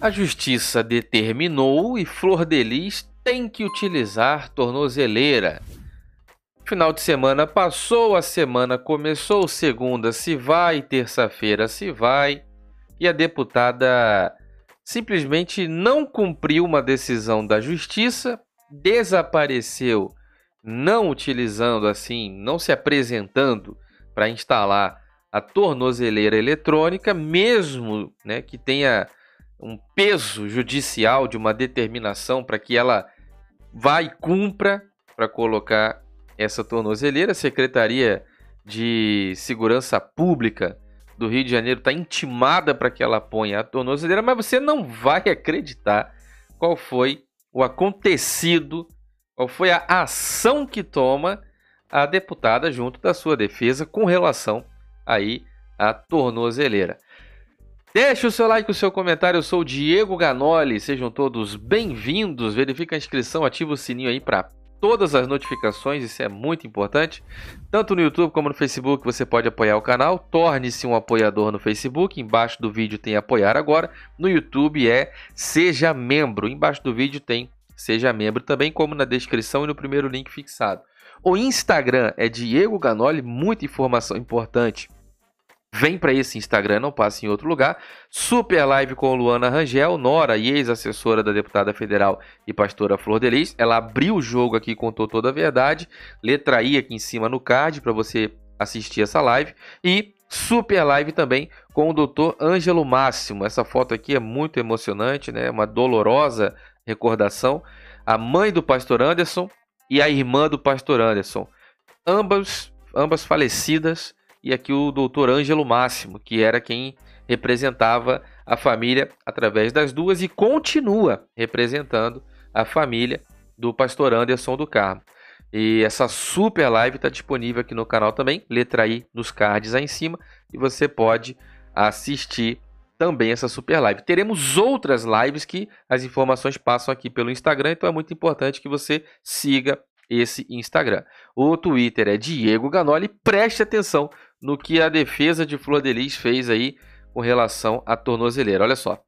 A justiça determinou e Flor de Lis tem que utilizar tornozeleira. Final de semana passou, a semana começou, segunda se vai, terça-feira se vai, e a deputada simplesmente não cumpriu uma decisão da justiça, desapareceu, não utilizando assim, não se apresentando para instalar a tornozeleira eletrônica, mesmo né, que tenha um peso judicial de uma determinação para que ela vá e cumpra para colocar essa tornozeleira. A Secretaria de Segurança Pública do Rio de Janeiro está intimada para que ela ponha a tornozeleira, mas você não vai acreditar qual foi o acontecido, qual foi a ação que toma a deputada junto da sua defesa com relação aí à tornozeleira. Deixe o seu like, o seu comentário. Eu sou o Diego Ganoli. Sejam todos bem-vindos. Verifique a inscrição, ativa o sininho aí para todas as notificações, isso é muito importante. Tanto no YouTube como no Facebook você pode apoiar o canal. Torne-se um apoiador no Facebook. Embaixo do vídeo tem apoiar agora. No YouTube é seja membro. Embaixo do vídeo tem seja membro também, como na descrição e no primeiro link fixado. O Instagram é Diego Ganoli, muita informação importante Vem para esse Instagram, não passe em outro lugar. Super live com Luana Rangel, Nora e ex-assessora da deputada federal e pastora Flor Delis. Ela abriu o jogo aqui contou toda a verdade. Letra I aqui em cima no card para você assistir essa live. E super live também com o doutor Ângelo Máximo. Essa foto aqui é muito emocionante, né? Uma dolorosa recordação. A mãe do pastor Anderson e a irmã do pastor Anderson. Ambas, ambas falecidas e aqui o doutor Ângelo Máximo, que era quem representava a família através das duas e continua representando a família do pastor Anderson do Carmo. E essa super live está disponível aqui no canal também, letra I nos cards aí em cima, e você pode assistir também essa super live. Teremos outras lives que as informações passam aqui pelo Instagram, então é muito importante que você siga esse Instagram. O Twitter é Diego Ganoli. Preste atenção no que a defesa de Flor de Lis fez aí com relação à tornozeleira. Olha só.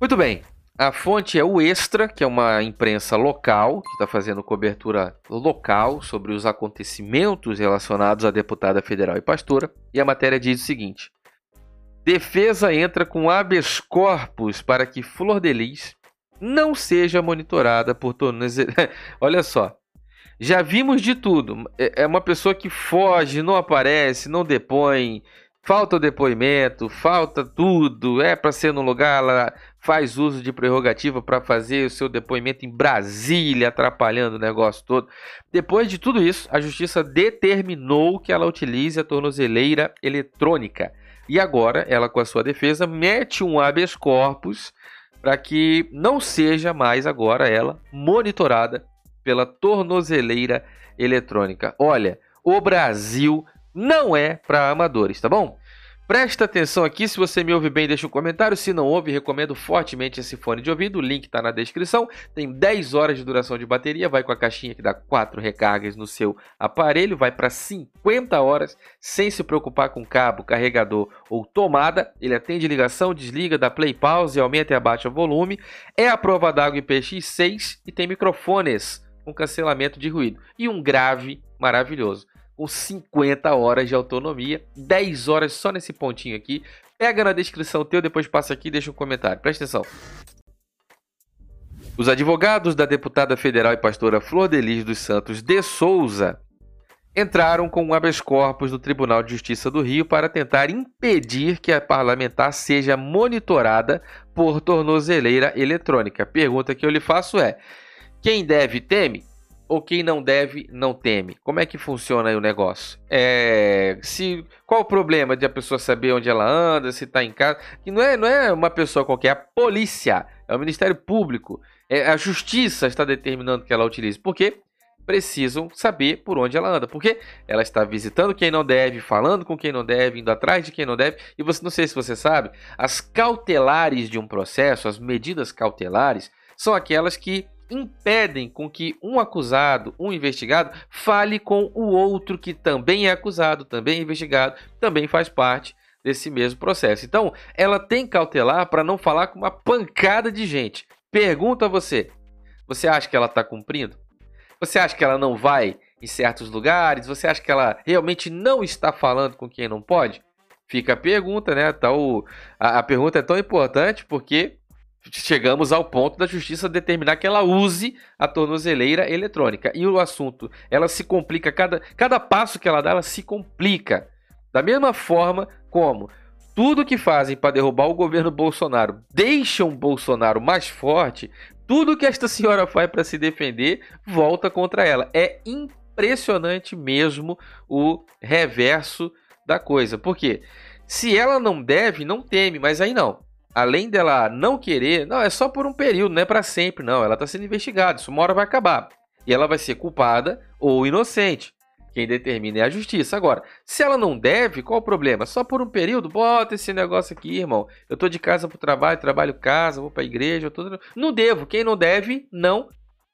Muito bem. A fonte é o Extra, que é uma imprensa local, que está fazendo cobertura local sobre os acontecimentos relacionados à deputada federal e pastora. E a matéria diz o seguinte: Defesa entra com habeas corpus para que Flor de Lis não seja monitorada por tornozeleira. Olha só. Já vimos de tudo. É, é uma pessoa que foge, não aparece, não depõe, falta o depoimento, falta tudo. É para ser no lugar, ela faz uso de prerrogativa para fazer o seu depoimento em Brasília, atrapalhando o negócio todo. Depois de tudo isso, a justiça determinou que ela utilize a tornozeleira eletrônica. E agora, ela com a sua defesa mete um habeas corpus para que não seja mais agora ela monitorada pela tornozeleira eletrônica. Olha, o Brasil não é para amadores, tá bom? Presta atenção aqui, se você me ouve bem, deixa um comentário. Se não ouve, recomendo fortemente esse fone de ouvido. O link está na descrição. Tem 10 horas de duração de bateria. Vai com a caixinha que dá 4 recargas no seu aparelho. Vai para 50 horas sem se preocupar com cabo, carregador ou tomada. Ele atende ligação, desliga, dá play pause, aumenta e abaixa o volume. É a prova d'água IPX6 e tem microfones com cancelamento de ruído. E um grave maravilhoso, com 50 horas de autonomia, 10 horas só nesse pontinho aqui. Pega na descrição teu, depois passa aqui e deixa um comentário. Presta atenção. Os advogados da deputada federal e pastora Flor Delis dos Santos de Souza entraram com um habeas corpus no Tribunal de Justiça do Rio para tentar impedir que a parlamentar seja monitorada por tornozeleira eletrônica. A pergunta que eu lhe faço é: quem deve teme ou quem não deve não teme? Como é que funciona aí o negócio? É, se qual o problema de a pessoa saber onde ela anda, se está em casa? Que não é não é uma pessoa qualquer, é a polícia, é o Ministério Público, é a Justiça está determinando que ela utilize. Por quê? precisam saber por onde ela anda, porque ela está visitando quem não deve, falando com quem não deve, indo atrás de quem não deve, e você não sei se você sabe, as cautelares de um processo, as medidas cautelares, são aquelas que impedem com que um acusado, um investigado, fale com o outro que também é acusado, também é investigado, também faz parte desse mesmo processo. Então, ela tem cautelar para não falar com uma pancada de gente. Pergunta a você: você acha que ela está cumprindo? Você acha que ela não vai em certos lugares? Você acha que ela realmente não está falando com quem não pode? Fica a pergunta, né? Então, a, a pergunta é tão importante porque chegamos ao ponto da justiça determinar que ela use a tornozeleira eletrônica. E o assunto, ela se complica, cada, cada passo que ela dá, ela se complica. Da mesma forma como tudo que fazem para derrubar o governo Bolsonaro deixam Bolsonaro mais forte, tudo que esta senhora faz para se defender volta contra ela. É impressionante mesmo o reverso da coisa. Por quê? Se ela não deve, não teme, mas aí não além dela não querer, não, é só por um período, não é para sempre, não. Ela está sendo investigada, isso uma hora vai acabar. E ela vai ser culpada ou inocente. Quem determina é a justiça. Agora, se ela não deve, qual o problema? Só por um período? Bota esse negócio aqui, irmão. Eu tô de casa pro trabalho, trabalho casa, vou pra igreja, eu tô... Não devo. Quem não deve, não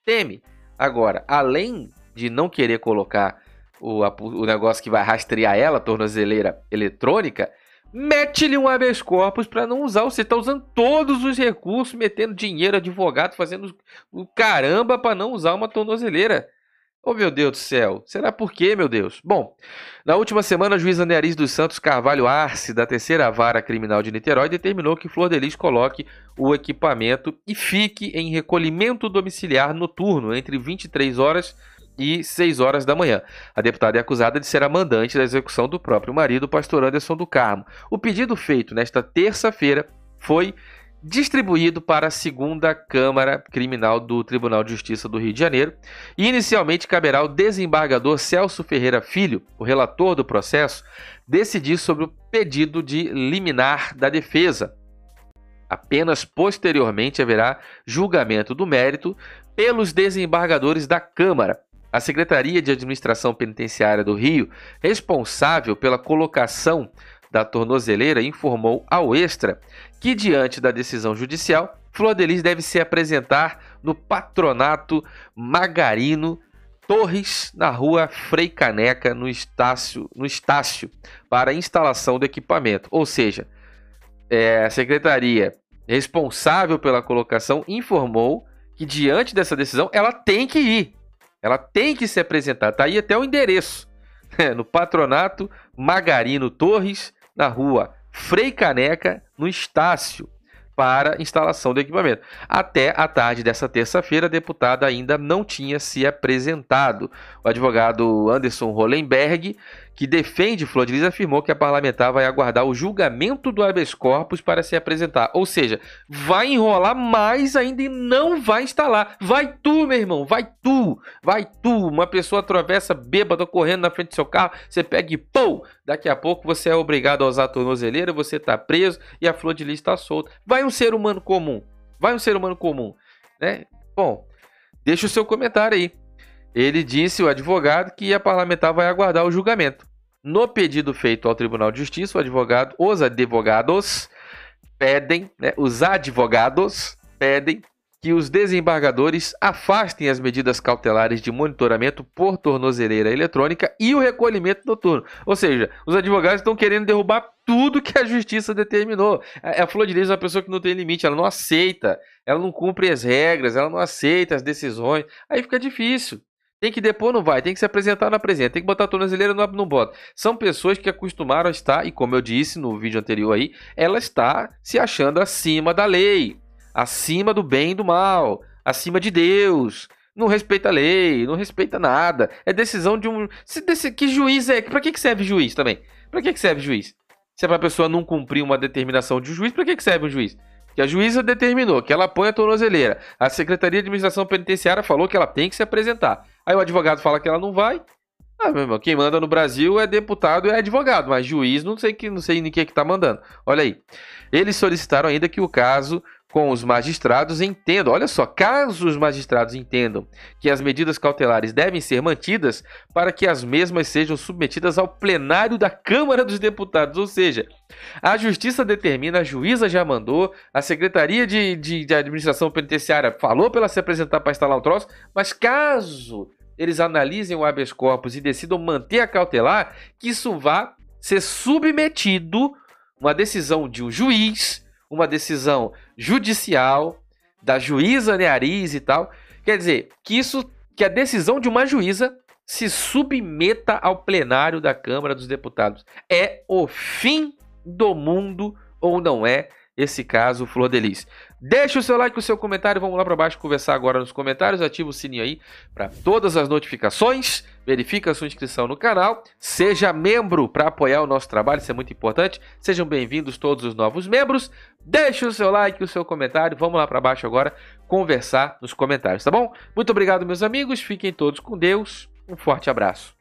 teme. Agora, além de não querer colocar o, o negócio que vai rastrear ela, tornozeleira eletrônica, mete-lhe um habeas corpus para não usar. Você está usando todos os recursos, metendo dinheiro, advogado, fazendo o caramba para não usar uma tornozeleira. Oh, meu Deus do céu. Será por quê, meu Deus? Bom, na última semana, a juíza Neariz dos Santos Carvalho Arce, da terceira vara criminal de Niterói, determinou que Flor de Lis coloque o equipamento e fique em recolhimento domiciliar noturno entre 23 horas e 6 horas da manhã. A deputada é acusada de ser a mandante da execução do próprio marido, pastor Anderson do Carmo. O pedido feito nesta terça-feira foi distribuído para a segunda Câmara Criminal do Tribunal de Justiça do Rio de Janeiro e inicialmente caberá ao desembargador Celso Ferreira Filho, o relator do processo, decidir sobre o pedido de liminar da defesa. Apenas posteriormente haverá julgamento do mérito pelos desembargadores da Câmara. A Secretaria de Administração Penitenciária do Rio, responsável pela colocação da tornozeleira, informou ao Extra que, diante da decisão judicial, Flor Delis deve se apresentar no patronato Magarino Torres, na rua Frei Caneca, no Estácio, no Estácio para a instalação do equipamento. Ou seja, é, a secretaria responsável pela colocação informou que, diante dessa decisão, ela tem que ir. Ela tem que se apresentar. Tá aí até o endereço. É, no Patronato Magarino Torres, na rua Frei Caneca, no Estácio para instalação do equipamento. Até a tarde dessa terça-feira, a deputada ainda não tinha se apresentado. O advogado Anderson Hollenberg, que defende Flor de Lis, afirmou que a parlamentar vai aguardar o julgamento do habeas corpus para se apresentar. Ou seja, vai enrolar mais ainda e não vai instalar. Vai tu, meu irmão, vai tu, vai tu. Uma pessoa atravessa bêbada correndo na frente do seu carro, você pega e pô, daqui a pouco você é obrigado a usar a tornozeleira, você está preso e a Flor de Lis está solta. Vai um ser humano comum. Vai um ser humano comum, né? Bom, deixa o seu comentário aí. Ele disse, o advogado, que a parlamentar vai aguardar o julgamento. No pedido feito ao Tribunal de Justiça, advogado, os advogados pedem, né, os advogados pedem que os desembargadores afastem as medidas cautelares de monitoramento por tornozeleira eletrônica e o recolhimento noturno. Ou seja, os advogados estão querendo derrubar tudo que a justiça determinou. A Flor de Lis é uma pessoa que não tem limite, ela não aceita, ela não cumpre as regras, ela não aceita as decisões. Aí fica difícil. Tem que depor, não vai. Tem que se apresentar, não apresenta. Tem que botar a tornozeleira, não, não bota. São pessoas que acostumaram a estar, e como eu disse no vídeo anterior aí, ela está se achando acima da lei acima do bem e do mal, acima de Deus. Não respeita a lei, não respeita nada. É decisão de um. Se desse, que juiz é? Para que, que serve juiz também? Para que, que serve juiz? Se é para a pessoa não cumprir uma determinação de um juiz, para que, que serve um juiz? Que a juíza determinou que ela põe a tornozeleira. A Secretaria de Administração Penitenciária falou que ela tem que se apresentar. Aí o advogado fala que ela não vai. Ah, meu irmão, quem manda no Brasil é deputado e é advogado, mas juiz não sei que não sei nem quem é que tá mandando. Olha aí. Eles solicitaram ainda que o caso com os magistrados entendam, olha só, caso os magistrados entendam que as medidas cautelares devem ser mantidas para que as mesmas sejam submetidas ao plenário da Câmara dos Deputados, ou seja, a Justiça determina, a juíza já mandou, a Secretaria de, de, de Administração Penitenciária falou para ela se apresentar para instalar o troço, mas caso eles analisem o habeas corpus e decidam manter a cautelar, que isso vá ser submetido uma decisão de um juiz, uma decisão judicial, da juíza Neariz e tal. Quer dizer, que isso, que a decisão de uma juíza se submeta ao plenário da Câmara dos Deputados. É o fim do mundo ou não é? Esse caso Flor Delis. Deixa o seu like, o seu comentário, vamos lá para baixo conversar agora nos comentários, ativa o sininho aí para todas as notificações, verifica a sua inscrição no canal, seja membro para apoiar o nosso trabalho, isso é muito importante. Sejam bem-vindos todos os novos membros. Deixa o seu like, o seu comentário, vamos lá para baixo agora conversar nos comentários, tá bom? Muito obrigado, meus amigos, fiquem todos com Deus. Um forte abraço.